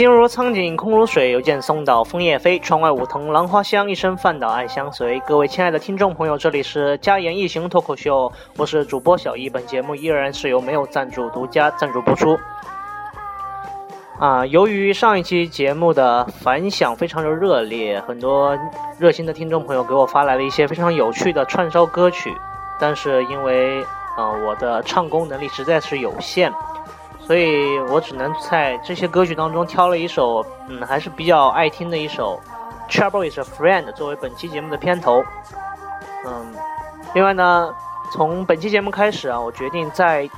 心如苍井，空如水，又见松岛枫叶飞，窗外梧桐兰花香，一生饭岛爱相随。各位亲爱的听众朋友，这里是家言异行脱口秀，我是主播小易，本节目依然是由没有赞助独家赞助播出。啊，由于上一期节目的反响非常的热烈，很多热心的听众朋友给我发来了一些非常有趣的串烧歌曲，但是因为呃我的唱功能力实在是有限。所以我只能在这些歌曲当中挑了一首，嗯，还是比较爱听的一首《Trouble Is a Friend》作为本期节目的片头。嗯，另外呢，从本期节目开始啊，我决定在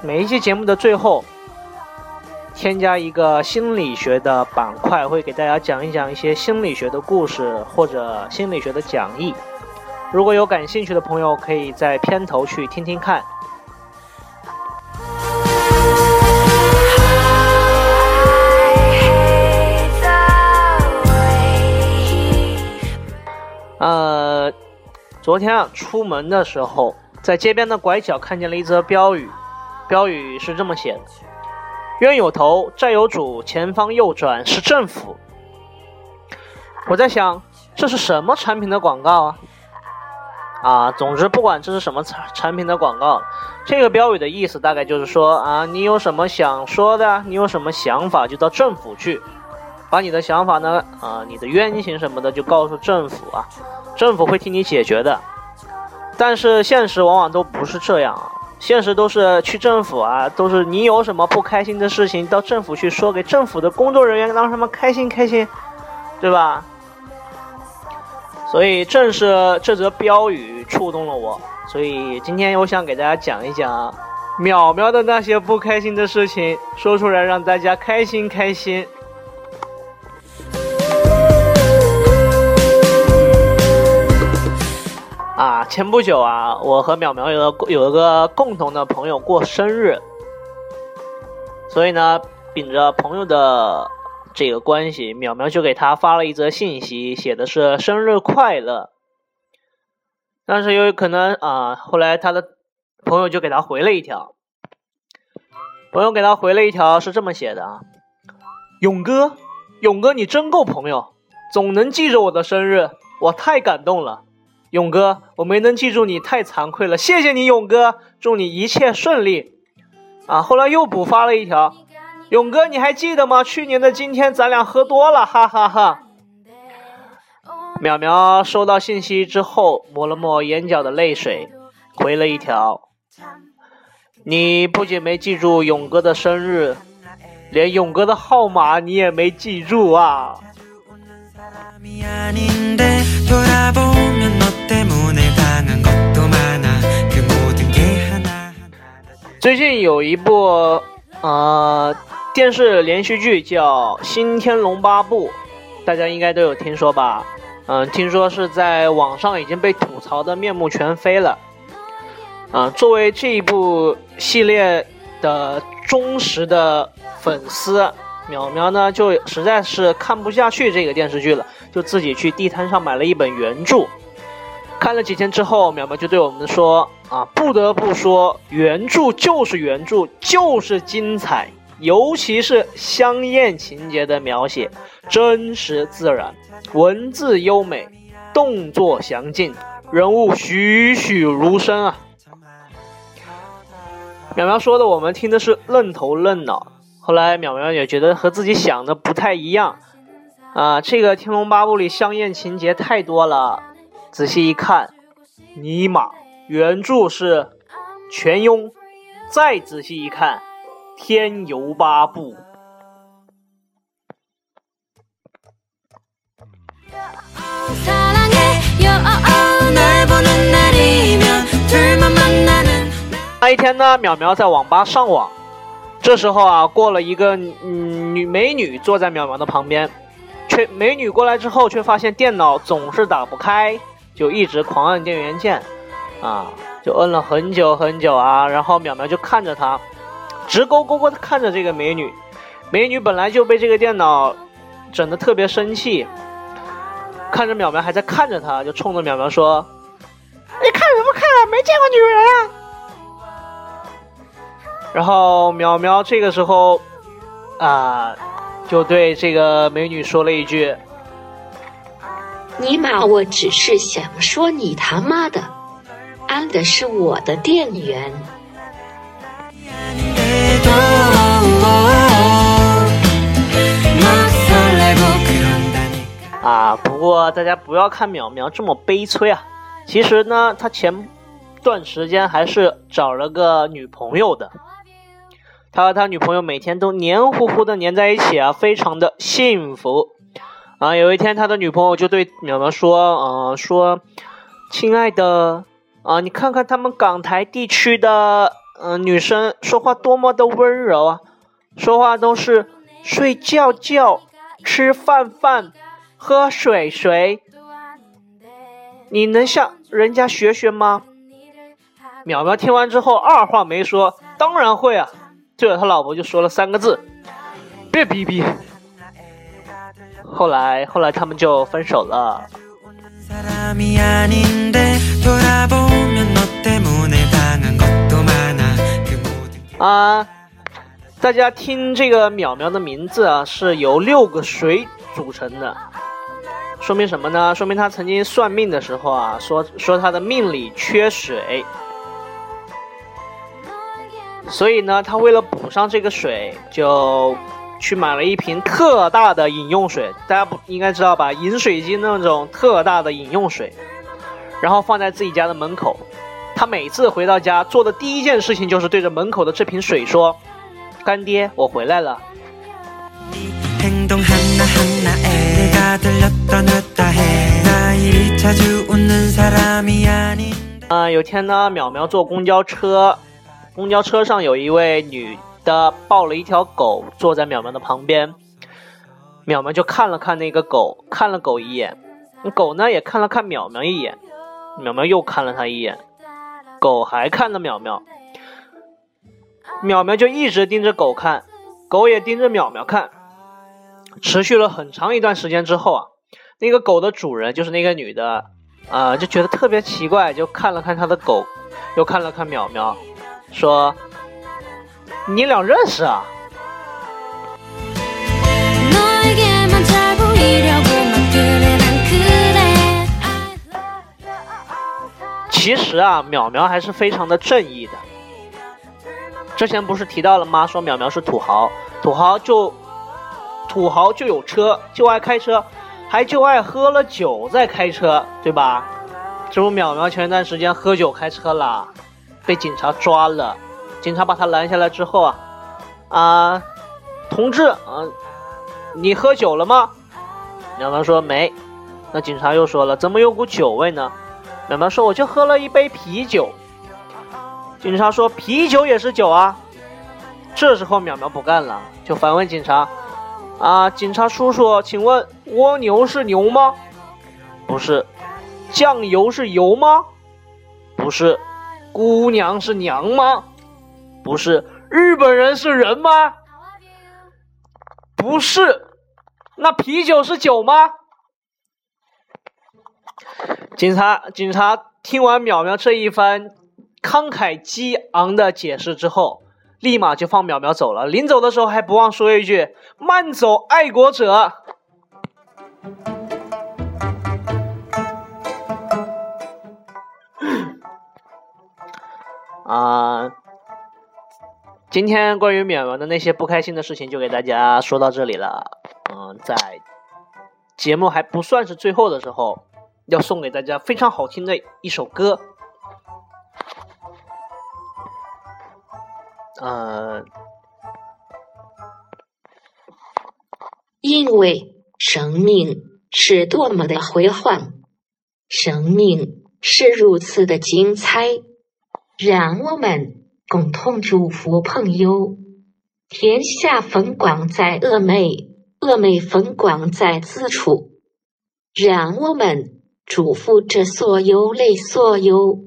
每一期节目的最后添加一个心理学的板块，会给大家讲一讲一些心理学的故事或者心理学的讲义。如果有感兴趣的朋友，可以在片头去听听看。昨天啊，出门的时候，在街边的拐角看见了一则标语，标语是这么写的：“冤有头，债有主，前方右转是政府。”我在想，这是什么产品的广告啊？啊，总之不管这是什么产产品的广告，这个标语的意思大概就是说啊，你有什么想说的，你有什么想法，就到政府去。把你的想法呢，啊，你的冤情什么的就告诉政府啊，政府会替你解决的。但是现实往往都不是这样啊，现实都是去政府啊，都是你有什么不开心的事情到政府去说，给政府的工作人员让他们开心开心，对吧？所以正是这则标语触动了我，所以今天我想给大家讲一讲淼淼的那些不开心的事情，说出来让大家开心开心。啊，前不久啊，我和淼淼有个有一个共同的朋友过生日，所以呢，秉着朋友的这个关系，淼淼就给他发了一则信息，写的是“生日快乐”。但是由于可能啊，后来他的朋友就给他回了一条，朋友给他回了一条是这么写的啊：“勇哥，勇哥，你真够朋友，总能记着我的生日，我太感动了。”勇哥，我没能记住你，太惭愧了。谢谢你，勇哥，祝你一切顺利。啊，后来又补发了一条，勇哥，你还记得吗？去年的今天，咱俩喝多了，哈哈哈。淼淼收到信息之后，抹了抹眼角的泪水，回了一条：你不仅没记住勇哥的生日，连勇哥的号码你也没记住啊。最近有一部呃电视连续剧叫《新天龙八部》，大家应该都有听说吧？嗯，听说是在网上已经被吐槽的面目全非了。啊，作为这一部系列的忠实的粉丝，淼淼呢就实在是看不下去这个电视剧了，就自己去地摊上买了一本原著。看了几天之后，淼淼就对我们说：“啊，不得不说，原著就是原著，就是精彩，尤其是香艳情节的描写，真实自然，文字优美，动作详尽，人物栩栩如生啊！”淼淼说的，我们听的是愣头愣脑。后来淼淼也觉得和自己想的不太一样，啊，这个《天龙八部》里香艳情节太多了。仔细一看，尼玛，原著是全庸；再仔细一看，天游八部。那一天呢，淼淼在网吧上网，这时候啊，过了一个嗯女美女坐在淼淼的旁边。却美女过来之后，却发现电脑总是打不开，就一直狂按电源键，啊，就摁了很久很久啊。然后淼淼就看着他，直勾勾的看着这个美女。美女本来就被这个电脑整的特别生气，看着淼淼还在看着他，就冲着淼淼说：“你看什么看啊？没见过女人啊！”然后淼淼这个时候啊。就对这个美女说了一句：“尼玛，我只是想说你他妈的，安的是我的电源。”啊，不过大家不要看淼淼这么悲催啊，其实呢，他前段时间还是找了个女朋友的。他和他女朋友每天都黏糊糊的黏在一起啊，非常的幸福啊。有一天，他的女朋友就对淼淼说：“啊，说，亲爱的啊，你看看他们港台地区的嗯女生说话多么的温柔啊，说话都是睡觉觉、吃饭饭、喝水水。你能向人家学学吗？”淼淼听完之后，二话没说，当然会啊。对着他老婆就说了三个字：“别逼逼。”后来，后来他们就分手了。啊，大家听这个淼淼的名字啊，是由六个水组成的，说明什么呢？说明他曾经算命的时候啊，说说他的命里缺水。所以呢，他为了补上这个水，就去买了一瓶特大的饮用水。大家不应该知道吧？饮水机那种特大的饮用水，然后放在自己家的门口。他每次回到家做的第一件事情就是对着门口的这瓶水说：“干爹，我回来了。”啊，有天呢，淼淼坐公交车。公交车上有一位女的抱了一条狗，坐在淼淼的旁边。淼淼就看了看那个狗，看了狗一眼，那狗呢也看了看淼淼一眼，淼淼又看了他一眼，狗还看了淼淼。淼淼就一直盯着狗看，狗也盯着淼淼看，持续了很长一段时间之后啊，那个狗的主人就是那个女的啊，就觉得特别奇怪，就看了看他的狗，又看了看淼淼。说：“你俩认识啊？”其实啊，淼淼还是非常的正义的。之前不是提到了吗？说淼淼是土豪，土豪就土豪就有车，就爱开车，还就爱喝了酒再开车，对吧？这不，淼淼前一段时间喝酒开车了。被警察抓了，警察把他拦下来之后啊，啊，同志啊，你喝酒了吗？淼淼说没。那警察又说了，怎么有股酒味呢？淼淼说我就喝了一杯啤酒。警察说啤酒也是酒啊。这时候淼淼不干了，就反问警察：啊，警察叔叔，请问蜗牛是牛吗？不是。酱油是油吗？不是。姑娘是娘吗？不是。日本人是人吗？不是。那啤酒是酒吗？警察，警察听完淼淼这一番慷慨激昂的解释之后，立马就放淼淼走了。临走的时候还不忘说一句：“慢走，爱国者。”啊，今天关于淼淼的那些不开心的事情就给大家说到这里了。嗯，在节目还不算是最后的时候，要送给大家非常好听的一首歌。嗯，因为生命是多么的辉煌，生命是如此的精彩。让我们共同祝福朋友，天下风光在峨眉，峨眉风光在此处。让我们祝福这所有类所有，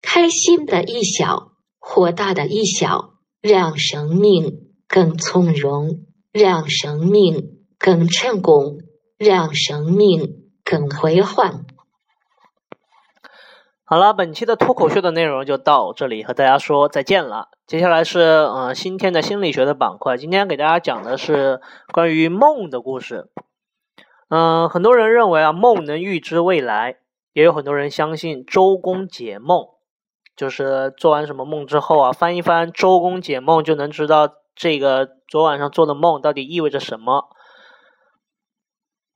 开心的一笑，豁达的一笑，让生命更从容，让生命更成功，让生命更辉煌。好了，本期的脱口秀的内容就到这里，和大家说再见了。接下来是呃新天的心理学的板块，今天给大家讲的是关于梦的故事。嗯，很多人认为啊梦能预知未来，也有很多人相信周公解梦，就是做完什么梦之后啊，翻一翻周公解梦就能知道这个昨晚上做的梦到底意味着什么。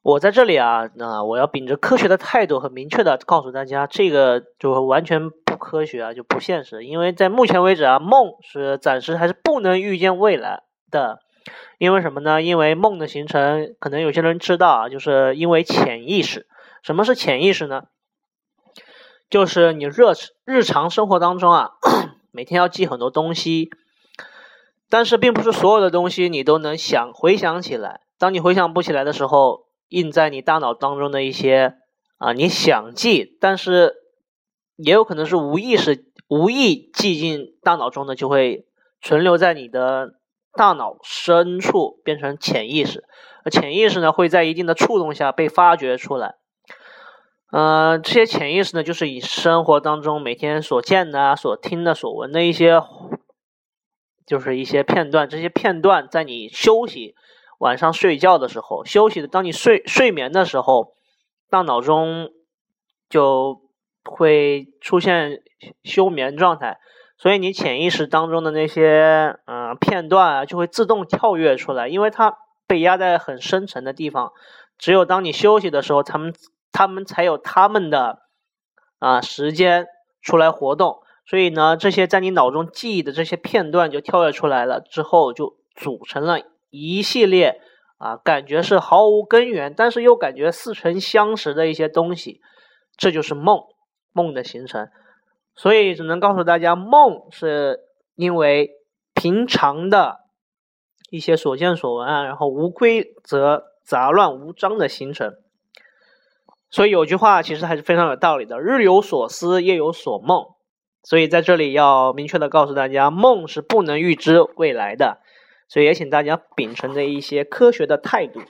我在这里啊，那我要秉着科学的态度和明确的告诉大家，这个就完全不科学啊，就不现实。因为在目前为止啊，梦是暂时还是不能预见未来的。因为什么呢？因为梦的形成，可能有些人知道啊，就是因为潜意识。什么是潜意识呢？就是你热日常生活当中啊，每天要记很多东西，但是并不是所有的东西你都能想回想起来。当你回想不起来的时候，印在你大脑当中的一些啊，你想记，但是也有可能是无意识、无意记进大脑中的，就会存留在你的大脑深处，变成潜意识。而潜意识呢，会在一定的触动下被发掘出来。呃，这些潜意识呢，就是以生活当中每天所见的、所听的、所闻的一些，就是一些片段。这些片段在你休息。晚上睡觉的时候，休息的，当你睡睡眠的时候，大脑中就会出现休眠状态，所以你潜意识当中的那些嗯片段啊，就会自动跳跃出来，因为它被压在很深层的地方，只有当你休息的时候，他们他们才有他们的啊时间出来活动，所以呢，这些在你脑中记忆的这些片段就跳跃出来了，之后就组成了。一系列啊，感觉是毫无根源，但是又感觉似曾相识的一些东西，这就是梦，梦的形成。所以只能告诉大家，梦是因为平常的一些所见所闻啊，然后无规则、杂乱无章的形成。所以有句话其实还是非常有道理的：日有所思，夜有所梦。所以在这里要明确的告诉大家，梦是不能预知未来的。所以也请大家秉承着一些科学的态度。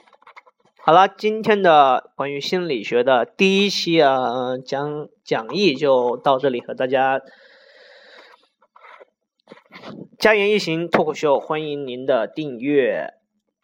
好了，今天的关于心理学的第一期啊讲讲义就到这里，和大家家言一行脱口秀，欢迎您的订阅。